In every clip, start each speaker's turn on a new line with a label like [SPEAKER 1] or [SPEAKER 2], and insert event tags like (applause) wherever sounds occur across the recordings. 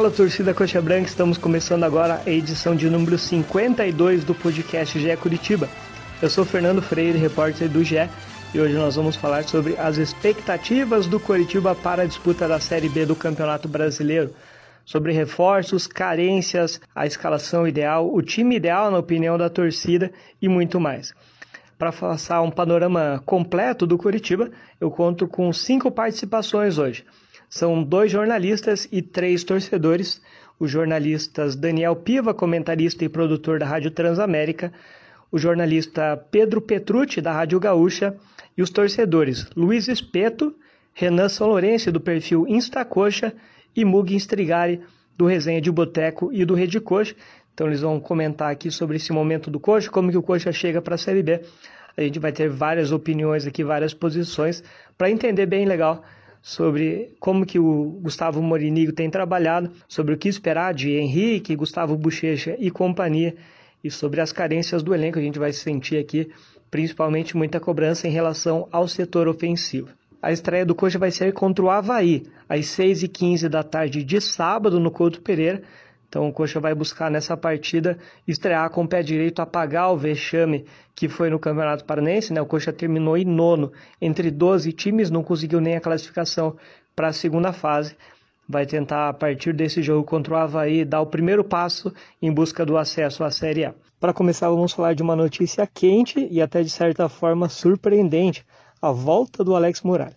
[SPEAKER 1] Fala torcida Coxa Branca, estamos começando agora a edição de número 52 do podcast GE Curitiba. Eu sou Fernando Freire, repórter do GE, e hoje nós vamos falar sobre as expectativas do Curitiba para a disputa da Série B do Campeonato Brasileiro. Sobre reforços, carências, a escalação ideal, o time ideal na opinião da torcida e muito mais. Para passar um panorama completo do Curitiba, eu conto com cinco participações hoje. São dois jornalistas e três torcedores. Os jornalistas Daniel Piva, comentarista e produtor da Rádio Transamérica, o jornalista Pedro Petrucci, da Rádio Gaúcha, e os torcedores Luiz Espeto, Renan São Lourenço, do perfil Instacoxa, e Mug Strigari, do Resenha de Boteco e do Rede Coxa. Então eles vão comentar aqui sobre esse momento do Coxa, como que o Coxa chega para a Série B. A gente vai ter várias opiniões aqui, várias posições, para entender bem legal sobre como que o Gustavo Morinigo tem trabalhado, sobre o que esperar de Henrique, Gustavo Bochecha e companhia, e sobre as carências do elenco. A gente vai sentir aqui principalmente muita cobrança em relação ao setor ofensivo. A estreia do Coxa vai ser contra o Havaí, às 6h15 da tarde de sábado, no Couto Pereira. Então o Coxa vai buscar nessa partida estrear com o pé direito, apagar o vexame que foi no Campeonato Paranense. Né? O Coxa terminou em nono entre 12 times, não conseguiu nem a classificação para a segunda fase. Vai tentar, a partir desse jogo contra o Havaí, dar o primeiro passo em busca do acesso à Série A. Para começar, vamos falar de uma notícia quente e até de certa forma surpreendente: a volta do Alex Muralha.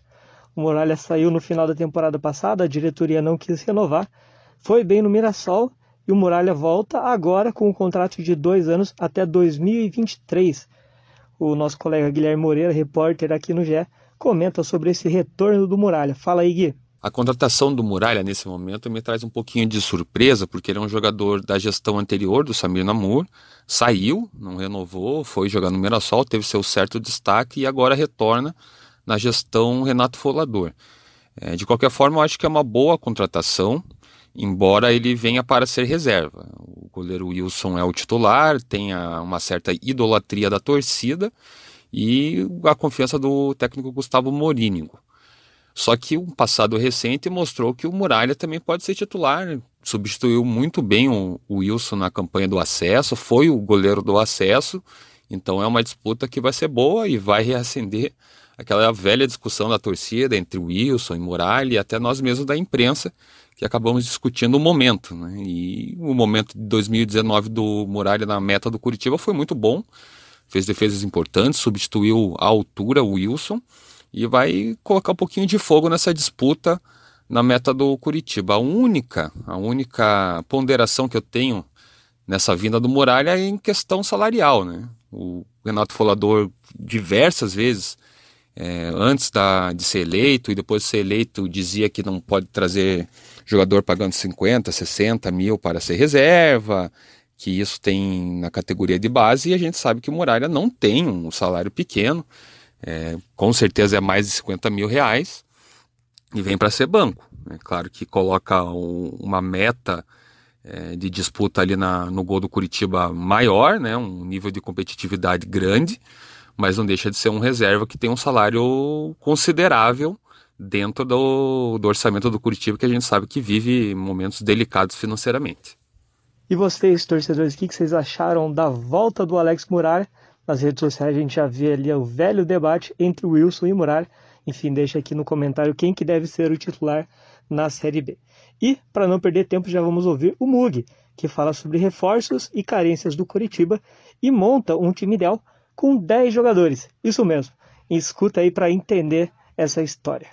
[SPEAKER 1] O Muralha saiu no final da temporada passada, a diretoria não quis renovar, foi bem no Mirassol e o Muralha volta agora com um contrato de dois anos até 2023. O nosso colega Guilherme Moreira, repórter aqui no GE, comenta sobre esse retorno do Muralha. Fala aí, Gui.
[SPEAKER 2] A contratação do Muralha nesse momento me traz um pouquinho de surpresa, porque ele é um jogador da gestão anterior do Samir Namur, saiu, não renovou, foi jogar no Mirassol, teve seu certo destaque e agora retorna na gestão Renato Folador. É, de qualquer forma, eu acho que é uma boa contratação embora ele venha para ser reserva. O goleiro Wilson é o titular, tem uma certa idolatria da torcida e a confiança do técnico Gustavo Morínigo. Só que o passado recente mostrou que o Muralha também pode ser titular. Substituiu muito bem o Wilson na campanha do acesso, foi o goleiro do acesso. Então é uma disputa que vai ser boa e vai reacender aquela velha discussão da torcida entre Wilson e Muralha e até nós mesmos da imprensa, acabamos discutindo o momento. Né? E o momento de 2019 do Muralha na meta do Curitiba foi muito bom. Fez defesas importantes, substituiu à altura o Wilson e vai colocar um pouquinho de fogo nessa disputa na meta do Curitiba. A única, a única ponderação que eu tenho nessa vinda do Muralha é em questão salarial. Né? O Renato Folador diversas vezes é, antes da, de ser eleito e depois de ser eleito dizia que não pode trazer jogador pagando 50, 60 mil para ser reserva, que isso tem na categoria de base, e a gente sabe que o Muralha não tem um salário pequeno, é, com certeza é mais de 50 mil reais, e vem para ser banco. É claro que coloca um, uma meta é, de disputa ali na, no gol do Curitiba maior, né, um nível de competitividade grande, mas não deixa de ser um reserva que tem um salário considerável dentro do, do orçamento do Curitiba, que a gente sabe que vive momentos delicados financeiramente.
[SPEAKER 1] E vocês, torcedores, o que vocês acharam da volta do Alex Muralha? Nas redes sociais a gente já vê ali o velho debate entre Wilson e Muralha. Enfim, deixa aqui no comentário quem que deve ser o titular na Série B. E, para não perder tempo, já vamos ouvir o Mug, que fala sobre reforços e carências do Curitiba e monta um time ideal com 10 jogadores. Isso mesmo. Escuta aí para entender essa história.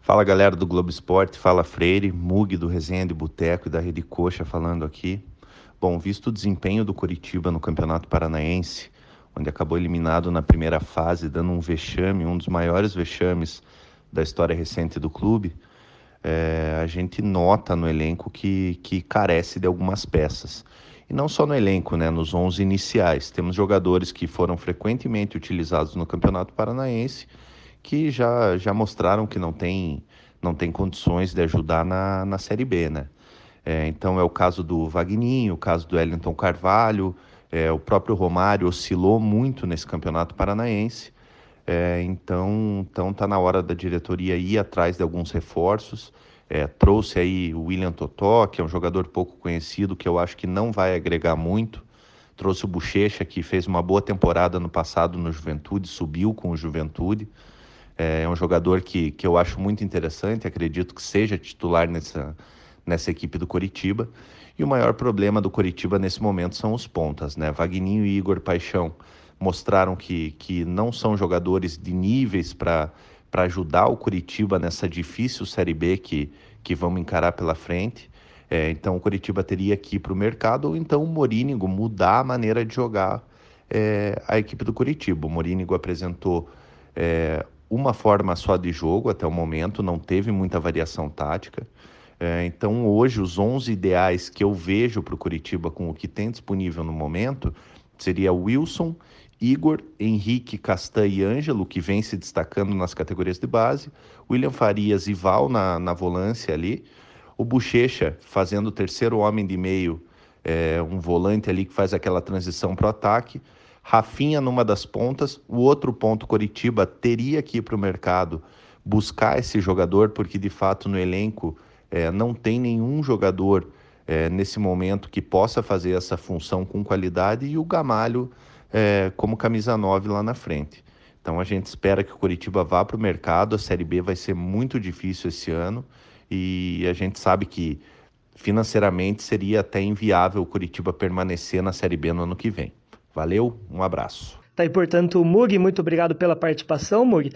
[SPEAKER 3] Fala galera do Globo Esporte, fala Freire, Mug do Resenha de Boteco e da Rede Coxa falando aqui. Bom, visto o desempenho do Curitiba no Campeonato Paranaense, onde acabou eliminado na primeira fase, dando um vexame, um dos maiores vexames da história recente do clube, é, a gente nota no elenco que, que carece de algumas peças. E não só no elenco, né, nos 11 iniciais. Temos jogadores que foram frequentemente utilizados no Campeonato Paranaense que já, já mostraram que não tem, não tem condições de ajudar na, na Série B, né? É, então é o caso do Vagninho, o caso do Wellington Carvalho, é, o próprio Romário oscilou muito nesse campeonato paranaense. É, então, então tá na hora da diretoria ir atrás de alguns reforços. É, trouxe aí o William Totó, que é um jogador pouco conhecido, que eu acho que não vai agregar muito. Trouxe o Bochecha, que fez uma boa temporada no passado no Juventude, subiu com o Juventude. É, é um jogador que, que eu acho muito interessante, acredito que seja titular nessa, nessa equipe do Coritiba. E o maior problema do Coritiba nesse momento são os pontas, né? Vagninho e Igor Paixão mostraram que, que não são jogadores de níveis para para ajudar o Curitiba nessa difícil Série B que, que vamos encarar pela frente. É, então o Curitiba teria que ir para o mercado ou então o Morínigo mudar a maneira de jogar é, a equipe do Curitiba. O Morínigo apresentou é, uma forma só de jogo até o momento, não teve muita variação tática. É, então hoje os 11 ideais que eu vejo para o Curitiba com o que tem disponível no momento seria Wilson Igor, Henrique, Castan e Ângelo, que vem se destacando nas categorias de base, William Farias e Val na, na volância ali, o Bochecha fazendo o terceiro homem de meio, é, um volante ali que faz aquela transição para o ataque, Rafinha numa das pontas, o outro ponto Coritiba teria que ir para o mercado buscar esse jogador, porque de fato no elenco é, não tem nenhum jogador é, nesse momento que possa fazer essa função com qualidade e o Gamalho é, como camisa 9 lá na frente. Então a gente espera que o Curitiba vá para o mercado. A Série B vai ser muito difícil esse ano e a gente sabe que financeiramente seria até inviável o Curitiba permanecer na Série B no ano que vem. Valeu, um abraço.
[SPEAKER 1] Tá aí, portanto, Mug, muito obrigado pela participação, Mug.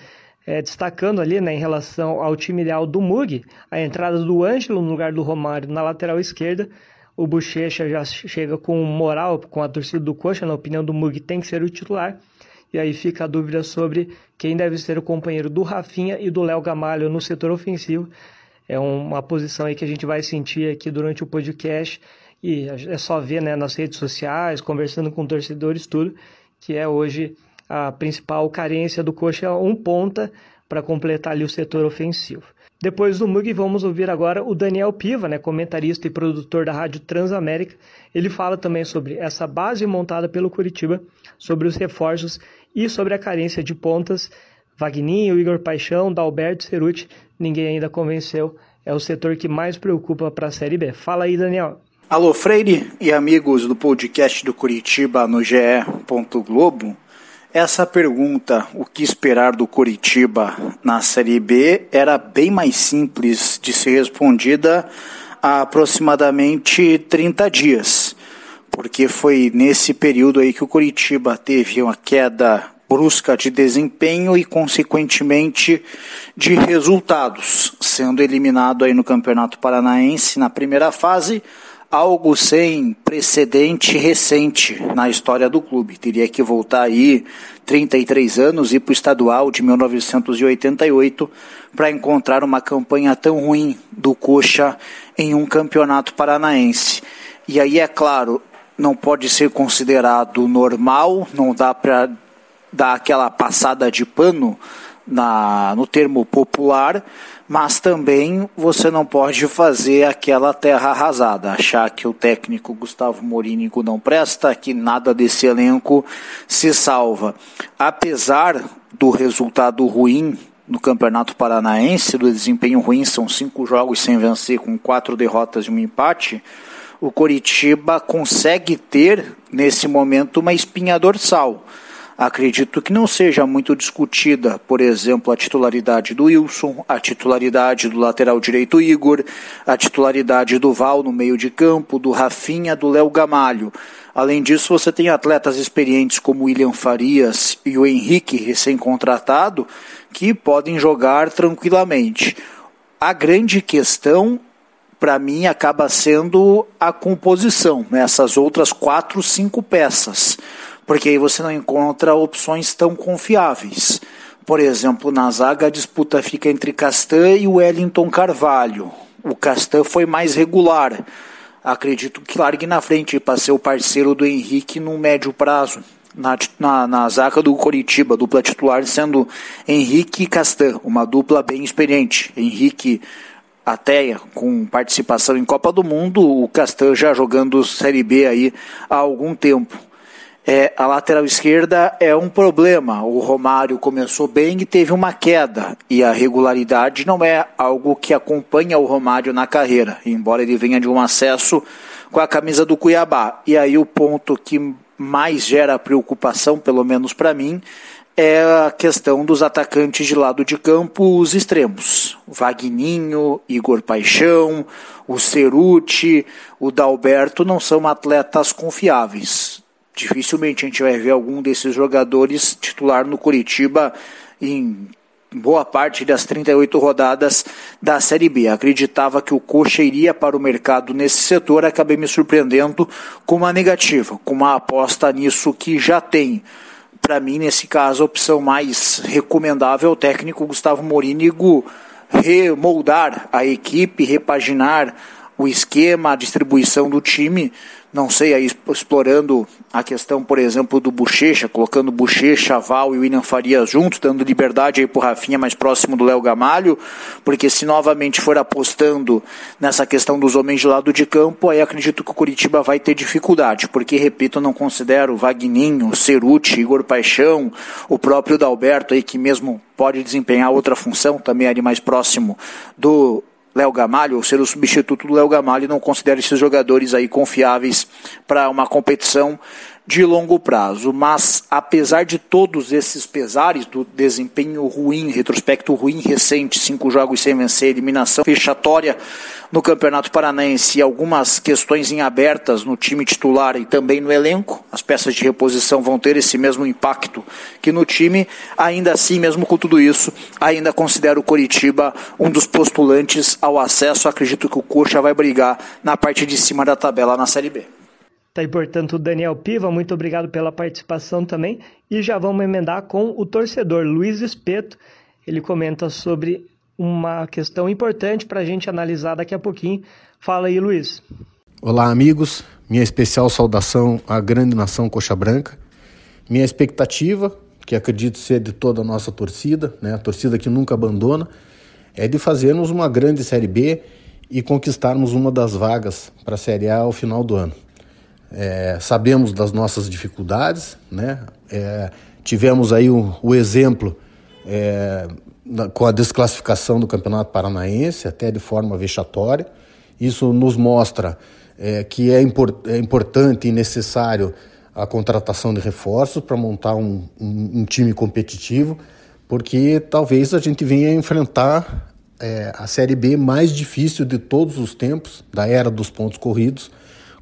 [SPEAKER 1] É, destacando ali né, em relação ao time ideal do Mug, a entrada do Ângelo no lugar do Romário na lateral esquerda, o Bochecha já chega com moral com a torcida do Coxa, na opinião do Mug, tem que ser o titular. E aí fica a dúvida sobre quem deve ser o companheiro do Rafinha e do Léo Gamalho no setor ofensivo. É uma posição aí que a gente vai sentir aqui durante o podcast e é só ver né, nas redes sociais, conversando com torcedores, tudo, que é hoje a principal carência do Coxa, um ponta para completar ali o setor ofensivo. Depois do Mug, vamos ouvir agora o Daniel Piva, né, comentarista e produtor da Rádio Transamérica. Ele fala também sobre essa base montada pelo Curitiba, sobre os reforços e sobre a carência de pontas. Vagninho, Igor Paixão, Dalberto Ceruti, ninguém ainda convenceu. É o setor que mais preocupa para a Série B. Fala aí, Daniel.
[SPEAKER 4] Alô, Freire e amigos do podcast do Curitiba no GE. Globo. Essa pergunta, o que esperar do Curitiba na Série B, era bem mais simples de ser respondida há aproximadamente 30 dias, porque foi nesse período aí que o Curitiba teve uma queda brusca de desempenho e, consequentemente, de resultados, sendo eliminado aí no Campeonato Paranaense na primeira fase algo sem precedente recente na história do clube. Teria que voltar aí 33 anos e para o estadual de 1988 para encontrar uma campanha tão ruim do Coxa em um campeonato paranaense. E aí, é claro, não pode ser considerado normal, não dá para dar aquela passada de pano na, no termo popular, mas também você não pode fazer aquela terra arrasada, achar que o técnico Gustavo Morínigo não presta, que nada desse elenco se salva. Apesar do resultado ruim no Campeonato Paranaense, do desempenho ruim, são cinco jogos sem vencer, com quatro derrotas e um empate, o Coritiba consegue ter, nesse momento, uma espinha dorsal Acredito que não seja muito discutida, por exemplo, a titularidade do Wilson, a titularidade do lateral direito Igor, a titularidade do Val no meio de campo, do Rafinha, do Léo Gamalho. Além disso, você tem atletas experientes como William Farias e o Henrique, recém-contratado, que podem jogar tranquilamente. A grande questão para mim acaba sendo a composição, né? essas outras quatro, cinco peças porque aí você não encontra opções tão confiáveis. Por exemplo, na zaga a disputa fica entre Castan e Wellington Carvalho. O Castan foi mais regular. Acredito que largue na frente para ser o parceiro do Henrique no médio prazo. Na, na, na zaga do Coritiba, dupla titular sendo Henrique e Castan, uma dupla bem experiente. Henrique até com participação em Copa do Mundo, o Castan já jogando Série B aí há algum tempo. É, a lateral esquerda é um problema. O Romário começou bem e teve uma queda. E a regularidade não é algo que acompanha o Romário na carreira, embora ele venha de um acesso com a camisa do Cuiabá. E aí o ponto que mais gera preocupação, pelo menos para mim, é a questão dos atacantes de lado de campo, os extremos. Vagninho, Igor Paixão, o Ceruti, o Dalberto não são atletas confiáveis. Dificilmente a gente vai ver algum desses jogadores titular no Curitiba em boa parte das 38 rodadas da Série B. Acreditava que o Coxa iria para o mercado nesse setor, acabei me surpreendendo com uma negativa, com uma aposta nisso que já tem. Para mim, nesse caso, a opção mais recomendável é o técnico Gustavo Morínigo remoldar a equipe, repaginar o esquema, a distribuição do time não sei, aí explorando a questão, por exemplo, do Bochecha, colocando Bochecha, Val e William Farias juntos, dando liberdade aí pro Rafinha mais próximo do Léo Gamalho, porque se novamente for apostando nessa questão dos homens de lado de campo, aí acredito que o Curitiba vai ter dificuldade, porque, repito, não considero Vagninho, Ceruti, Igor Paixão, o próprio Dalberto aí, que mesmo pode desempenhar outra função, também ali mais próximo do Léo Gamalho, ou ser o substituto do Léo Gamalho, não considero esses jogadores aí confiáveis para uma competição de longo prazo. Mas, apesar de todos esses pesares do desempenho ruim, retrospecto ruim recente, cinco jogos sem vencer, eliminação fechatória no Campeonato Paranaense e algumas questões em abertas no time titular e também no elenco, as peças de reposição vão ter esse mesmo impacto que no time. Ainda assim, mesmo com tudo isso, ainda considero o Coritiba um dos postulantes ao acesso. Acredito que o Coxa vai brigar na parte de cima da tabela na Série B.
[SPEAKER 1] Tá aí, portanto, o Daniel Piva, muito obrigado pela participação também. E já vamos emendar com o torcedor Luiz Espeto. Ele comenta sobre uma questão importante para a gente analisar daqui a pouquinho. Fala aí, Luiz.
[SPEAKER 5] Olá, amigos. Minha especial saudação à grande nação Coxa Branca. Minha expectativa, que acredito ser de toda a nossa torcida, né, a torcida que nunca abandona, é de fazermos uma grande Série B e conquistarmos uma das vagas para a Série A ao final do ano. É, sabemos das nossas dificuldades, né? É, tivemos aí o, o exemplo é, com a desclassificação do Campeonato Paranaense, até de forma vexatória. Isso nos mostra é, que é, import, é, importante e necessário a contratação de reforços para montar um, um, um, time competitivo, porque talvez a gente venha enfrentar é, a Série B mais difícil de todos os tempos, da era dos pontos corridos,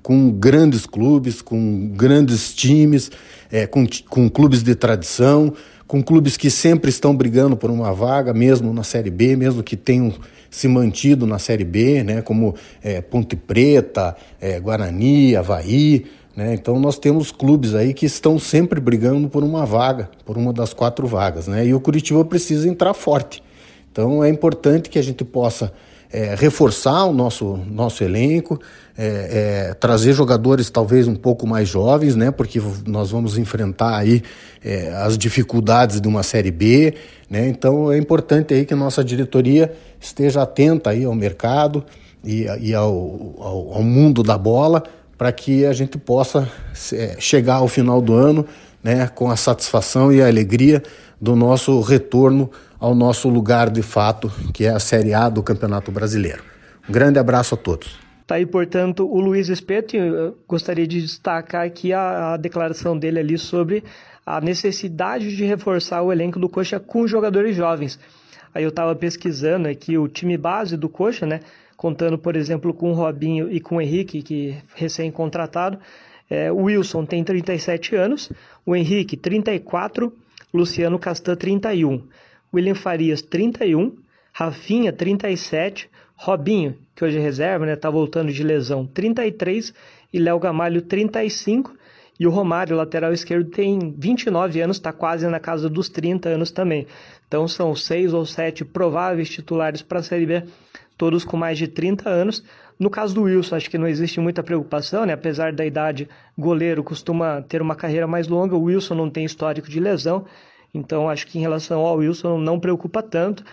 [SPEAKER 5] com grandes clubes, com grandes times, é, com, com clubes de tradição, com clubes que sempre estão brigando por uma vaga, mesmo na Série B, mesmo que tenham se mantido na Série B, né, como é, Ponte Preta, é, Guarani, Havaí. Né, então nós temos clubes aí que estão sempre brigando por uma vaga, por uma das quatro vagas. Né, e o Curitiba precisa entrar forte. Então é importante que a gente possa é, reforçar o nosso, nosso elenco, é, é, trazer jogadores talvez um pouco mais jovens, né? Porque nós vamos enfrentar aí é, as dificuldades de uma Série B, né? Então é importante aí que a nossa diretoria esteja atenta aí ao mercado e, e ao, ao, ao mundo da bola para que a gente possa é, chegar ao final do ano né, com a satisfação e a alegria do nosso retorno ao nosso lugar de fato, que é a Série A do Campeonato Brasileiro. Um grande abraço a todos.
[SPEAKER 1] Tá aí, portanto, o Luiz Espeto, eu gostaria de destacar aqui a, a declaração dele ali sobre a necessidade de reforçar o elenco do Coxa com jogadores jovens. Aí eu estava pesquisando aqui o time base do Coxa, né? Contando, por exemplo, com o Robinho e com o Henrique, que recém-contratado. É, o Wilson tem 37 anos, o Henrique 34, Luciano Castan 31. William Farias, 31, Rafinha, 37, Robinho, que hoje é reserva, né, tá voltando de lesão, 33, e Léo Gamalho, 35, e o Romário, lateral esquerdo, tem 29 anos, está quase na casa dos 30 anos também. Então são seis ou sete prováveis titulares para a Série B, todos com mais de 30 anos. No caso do Wilson, acho que não existe muita preocupação, né? apesar da idade, goleiro costuma ter uma carreira mais longa, o Wilson não tem histórico de lesão, então acho que em relação ao Wilson não preocupa tanto,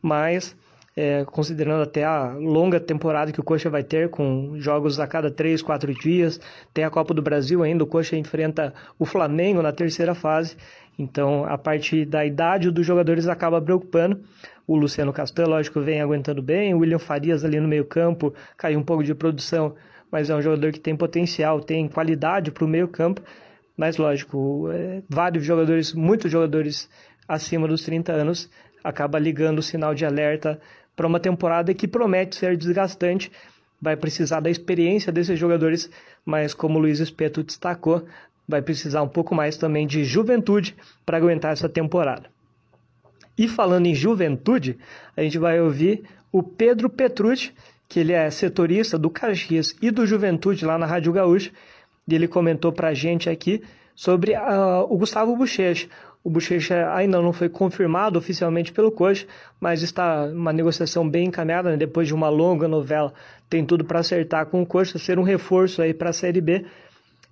[SPEAKER 1] mas é, considerando até a longa temporada que o Coxa vai ter, com jogos a cada três, quatro dias. Tem a Copa do Brasil ainda, o Coxa enfrenta o Flamengo na terceira fase. Então, a parte da idade dos jogadores acaba preocupando. O Luciano Castan, lógico, vem aguentando bem. O William Farias ali no meio-campo caiu um pouco de produção, mas é um jogador que tem potencial, tem qualidade para o meio-campo. Mas, lógico, é, vários jogadores, muitos jogadores acima dos 30 anos, acaba ligando o sinal de alerta para uma temporada que promete ser desgastante. Vai precisar da experiência desses jogadores, mas como o Luiz Espeto destacou, vai precisar um pouco mais também de juventude para aguentar essa temporada. E falando em juventude, a gente vai ouvir o Pedro Petrucci, que ele é setorista do Caxias e do Juventude lá na Rádio Gaúcha, e ele comentou para a gente aqui sobre uh, o Gustavo Bochecha, o Bochecha ainda não foi confirmado oficialmente pelo coach, mas está uma negociação bem encaminhada, né? depois de uma longa novela, tem tudo para acertar com o coach, ser um reforço aí para a Série B.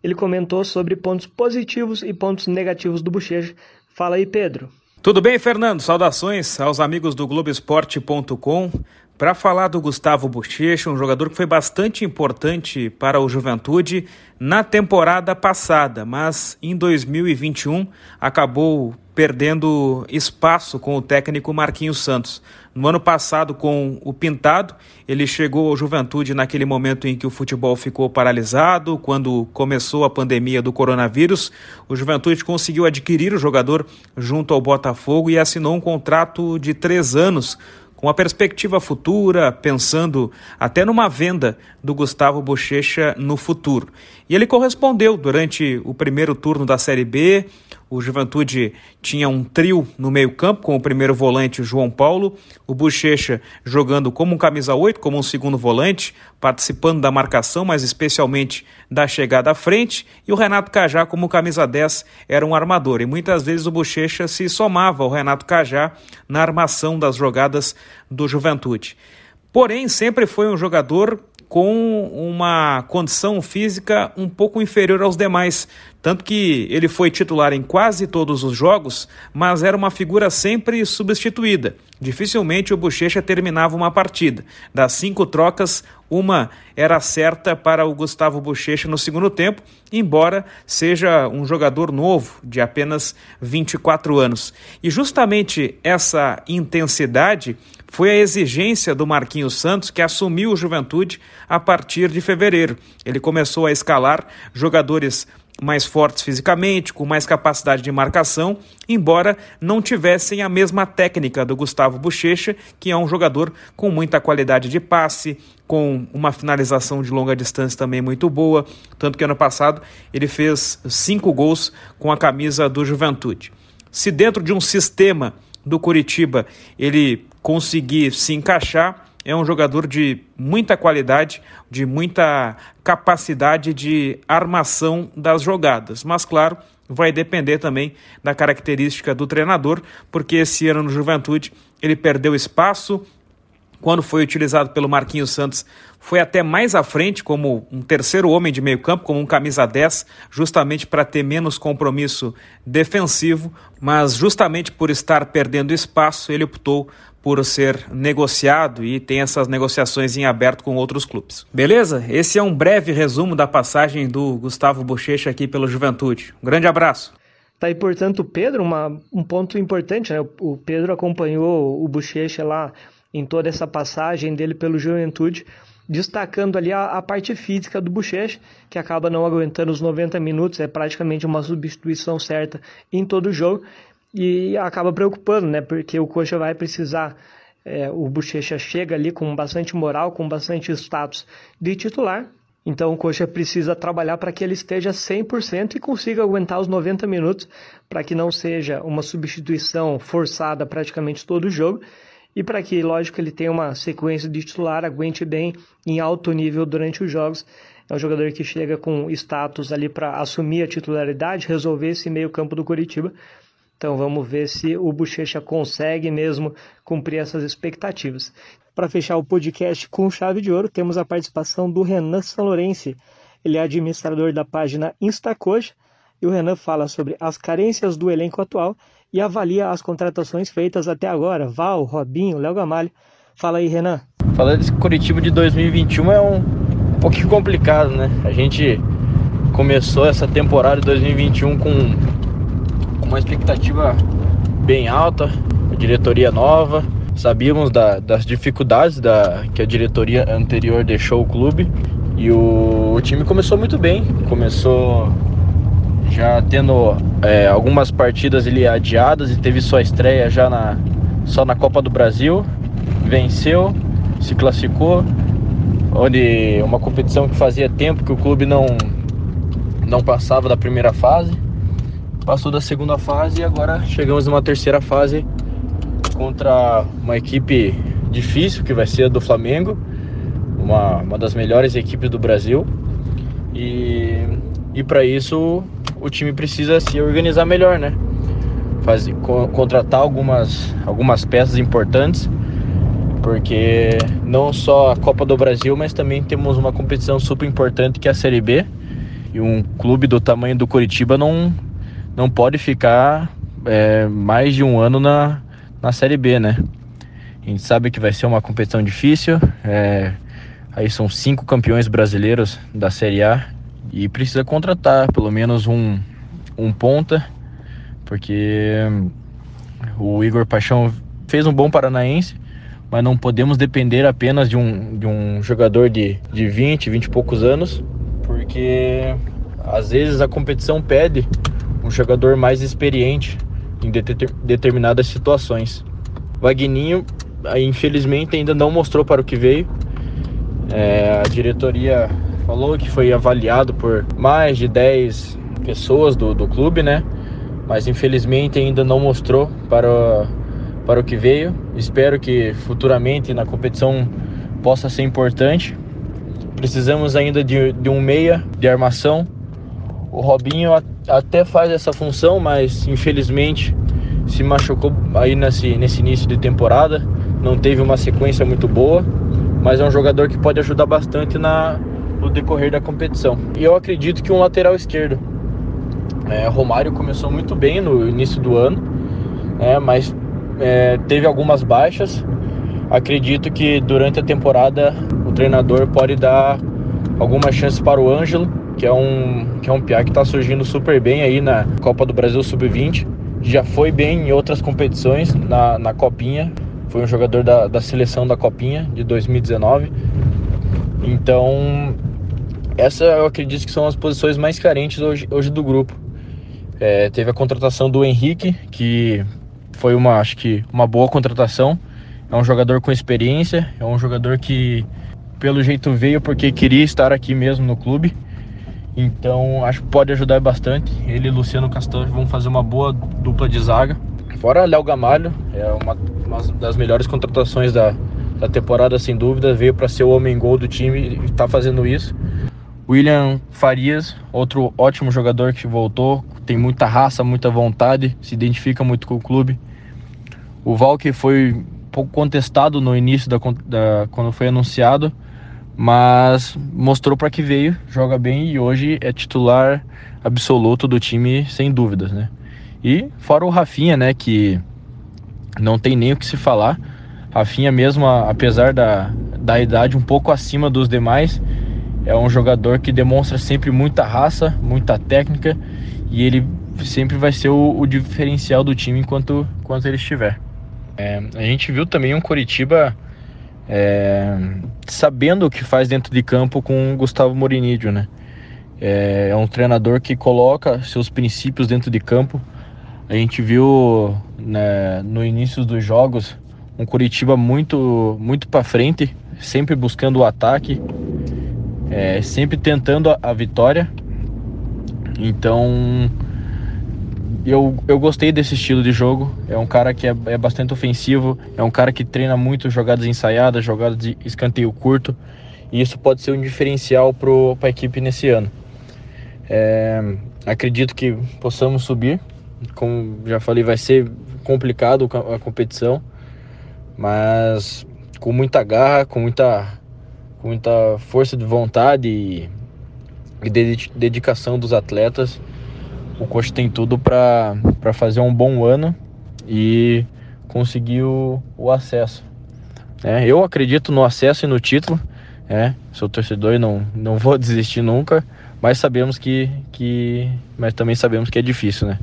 [SPEAKER 1] Ele comentou sobre pontos positivos e pontos negativos do Bochecha. Fala aí, Pedro.
[SPEAKER 6] Tudo bem, Fernando? Saudações aos amigos do Globoesporte.com. Para falar do Gustavo Bochecha, um jogador que foi bastante importante para o Juventude na temporada passada, mas em 2021 acabou perdendo espaço com o técnico Marquinhos Santos. No ano passado, com o Pintado, ele chegou ao Juventude naquele momento em que o futebol ficou paralisado, quando começou a pandemia do coronavírus. O Juventude conseguiu adquirir o jogador junto ao Botafogo e assinou um contrato de três anos com a perspectiva futura, pensando até numa venda do Gustavo Bochecha no futuro. E ele correspondeu durante o primeiro turno da Série B, o Juventude tinha um trio no meio-campo, com o primeiro volante João Paulo, o Bochecha jogando como um camisa 8, como um segundo volante, participando da marcação, mas especialmente da chegada à frente, e o Renato Cajá como camisa 10 era um armador. E muitas vezes o Bochecha se somava ao Renato Cajá na armação das jogadas do Juventude. Porém, sempre foi um jogador com uma condição física um pouco inferior aos demais. Tanto que ele foi titular em quase todos os jogos, mas era uma figura sempre substituída. Dificilmente o Bochecha terminava uma partida. Das cinco trocas, uma era certa para o Gustavo Bochecha no segundo tempo, embora seja um jogador novo, de apenas 24 anos. E justamente essa intensidade foi a exigência do Marquinhos Santos, que assumiu o Juventude a partir de fevereiro. Ele começou a escalar jogadores mais fortes fisicamente, com mais capacidade de marcação, embora não tivessem a mesma técnica do Gustavo Bochecha, que é um jogador com muita qualidade de passe, com uma finalização de longa distância também muito boa, tanto que ano passado ele fez cinco gols com a camisa do Juventude. Se dentro de um sistema do Curitiba ele conseguir se encaixar, é um jogador de muita qualidade, de muita capacidade de armação das jogadas. Mas, claro, vai depender também da característica do treinador, porque esse ano no Juventude ele perdeu espaço. Quando foi utilizado pelo Marquinhos Santos, foi até mais à frente, como um terceiro homem de meio campo, como um camisa 10, justamente para ter menos compromisso defensivo, mas justamente por estar perdendo espaço, ele optou por ser negociado e tem essas negociações em aberto com outros clubes. Beleza? Esse é um breve resumo da passagem do Gustavo Bochecha aqui pelo Juventude. Um grande abraço.
[SPEAKER 1] Tá aí, portanto, o Pedro, uma, um ponto importante, né? O Pedro acompanhou o Bochecha lá em toda essa passagem dele pelo Juventude, destacando ali a, a parte física do Bochecha, que acaba não aguentando os 90 minutos, é praticamente uma substituição certa em todo o jogo, e acaba preocupando, né? Porque o Coxa vai precisar, é, o Bochecha chega ali com bastante moral, com bastante status de titular. Então o Coxa precisa trabalhar para que ele esteja 100% e consiga aguentar os 90 minutos, para que não seja uma substituição forçada praticamente todo o jogo e para que, lógico, ele tenha uma sequência de titular, aguente bem em alto nível durante os jogos. É um jogador que chega com status ali para assumir a titularidade, resolver esse meio campo do Curitiba. Então vamos ver se o Bochecha consegue mesmo cumprir essas expectativas. Para fechar o podcast com chave de ouro, temos a participação do Renan Sanlorense. Ele é administrador da página Instacoja e o Renan fala sobre as carências do elenco atual e avalia as contratações feitas até agora, Val, Robinho, Léo Gamalho, Fala aí, Renan.
[SPEAKER 7] Falando desse Curitiba de 2021 é um, pouquinho complicado, né? A gente começou essa temporada de 2021 com, com uma expectativa bem alta, a diretoria nova, sabíamos da, das dificuldades da, que a diretoria anterior deixou o clube e o, o time começou muito bem, começou já tendo é, algumas partidas ali adiadas e teve sua estreia já na, só na Copa do Brasil, venceu, se classificou, onde uma competição que fazia tempo que o clube não, não passava da primeira fase, passou da segunda fase e agora chegamos numa terceira fase contra uma equipe difícil que vai ser a do Flamengo, uma, uma das melhores equipes do Brasil. E, e para isso o time precisa se organizar melhor, né? Fazer, co contratar algumas, algumas peças importantes porque não só a Copa do Brasil, mas também temos uma competição super importante que é a Série B. E um clube do tamanho do Curitiba não, não pode ficar é, mais de um ano na, na Série B, né? A gente sabe que vai ser uma competição difícil. É, aí são cinco campeões brasileiros da Série A e precisa contratar pelo menos um, um ponta, porque o Igor Paixão fez um bom paranaense mas não podemos depender apenas de um, de um jogador de, de 20, 20 e poucos anos, porque às vezes a competição pede um jogador mais experiente em de determinadas situações. Vagninho, infelizmente, ainda não mostrou para o que veio. É, a diretoria falou que foi avaliado por mais de 10 pessoas do, do clube, né? Mas infelizmente ainda não mostrou para para o que veio. Espero que futuramente na competição possa ser importante. Precisamos ainda de, de um meia de armação. O Robinho até faz essa função, mas infelizmente se machucou aí nesse, nesse início de temporada. Não teve uma sequência muito boa, mas é um jogador que pode ajudar bastante na, no decorrer da competição. E eu acredito que um lateral esquerdo. É, Romário começou muito bem no início do ano, é, mas é, teve algumas baixas. Acredito que durante a temporada o treinador pode dar alguma chance para o Ângelo, que é um que é um piá que está surgindo super bem aí na Copa do Brasil Sub-20. Já foi bem em outras competições na, na Copinha. Foi um jogador da, da seleção da Copinha de 2019. Então, essa eu acredito que são as posições mais carentes hoje, hoje do grupo. É, teve a contratação do Henrique, que foi uma, acho que, uma boa contratação. É um jogador com experiência, é um jogador que, pelo jeito, veio porque queria estar aqui mesmo no clube. Então, acho que pode ajudar bastante. Ele e Luciano Castan vão fazer uma boa dupla de zaga. Fora Léo Gamalho, é uma, uma das melhores contratações da, da temporada, sem dúvida. Veio para ser o homem-gol do time e está fazendo isso. William Farias, outro ótimo jogador que voltou, tem muita raça, muita vontade, se identifica muito com o clube. O Valk foi um pouco contestado no início da, da quando foi anunciado, mas mostrou para que veio, joga bem e hoje é titular absoluto do time sem dúvidas, né? E fora o Rafinha, né, que não tem nem o que se falar. Rafinha mesmo, apesar da, da idade um pouco acima dos demais, é um jogador que demonstra sempre muita raça, muita técnica e ele sempre vai ser o, o diferencial do time enquanto, enquanto ele estiver. É, a gente viu também um Coritiba é, sabendo o que faz dentro de campo com o Gustavo Morinídio, né? É, é, um treinador que coloca seus princípios dentro de campo. A gente viu né, no início dos jogos um Curitiba muito muito para frente, sempre buscando o ataque, é, sempre tentando a, a vitória. Então eu, eu gostei desse estilo de jogo. É um cara que é, é bastante ofensivo, é um cara que treina muito jogadas ensaiadas, jogadas de escanteio curto. E isso pode ser um diferencial para a equipe nesse ano. É, acredito que possamos subir. Como já falei, vai ser complicado a competição, mas com muita garra, com muita, com muita força de vontade e, e dedicação dos atletas o coach tem tudo para fazer um bom ano e conseguir o, o acesso. É, eu acredito no acesso e no título. É, sou torcedor e não, não vou (laughs) desistir nunca, mas sabemos que, que mas também sabemos que é difícil, né?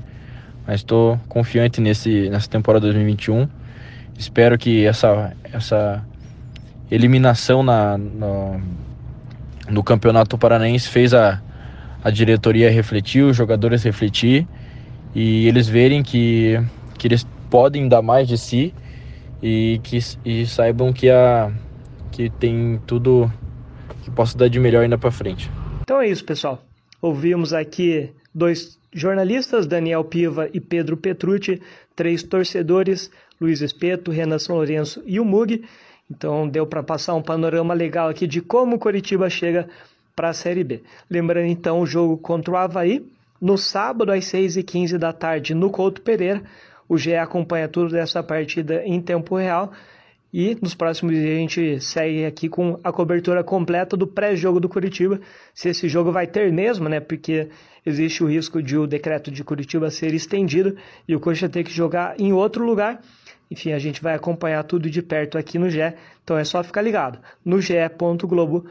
[SPEAKER 7] Mas estou confiante nesse, nessa temporada 2021. Espero que essa, essa eliminação na, no, no Campeonato Paranaense fez a, a diretoria refletir, os jogadores refletir e eles verem que, que eles podem dar mais de si e que e saibam que a que tem tudo que possa dar de melhor ainda para frente.
[SPEAKER 1] Então é isso, pessoal. Ouvimos aqui dois jornalistas, Daniel Piva e Pedro Petrucci, três torcedores, Luiz Espeto, Renan São Lourenço e o Mug. Então deu para passar um panorama legal aqui de como o Coritiba chega para a Série B. Lembrando então o jogo contra o Havaí, no sábado às 6h15 da tarde no Couto Pereira. O GE acompanha tudo dessa partida em tempo real. E nos próximos dias a gente segue aqui com a cobertura completa do pré-jogo do Curitiba. Se esse jogo vai ter mesmo, né? Porque existe o risco de o decreto de Curitiba ser estendido e o Coxa ter que jogar em outro lugar. Enfim, a gente vai acompanhar tudo de perto aqui no GE, então é só ficar ligado no ge.globo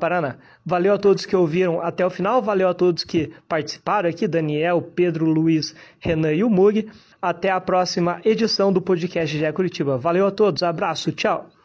[SPEAKER 1] Paraná. Valeu a todos que ouviram até o final, valeu a todos que participaram aqui, Daniel, Pedro, Luiz, Renan e o Mug. Até a próxima edição do podcast GE Curitiba. Valeu a todos, abraço, tchau!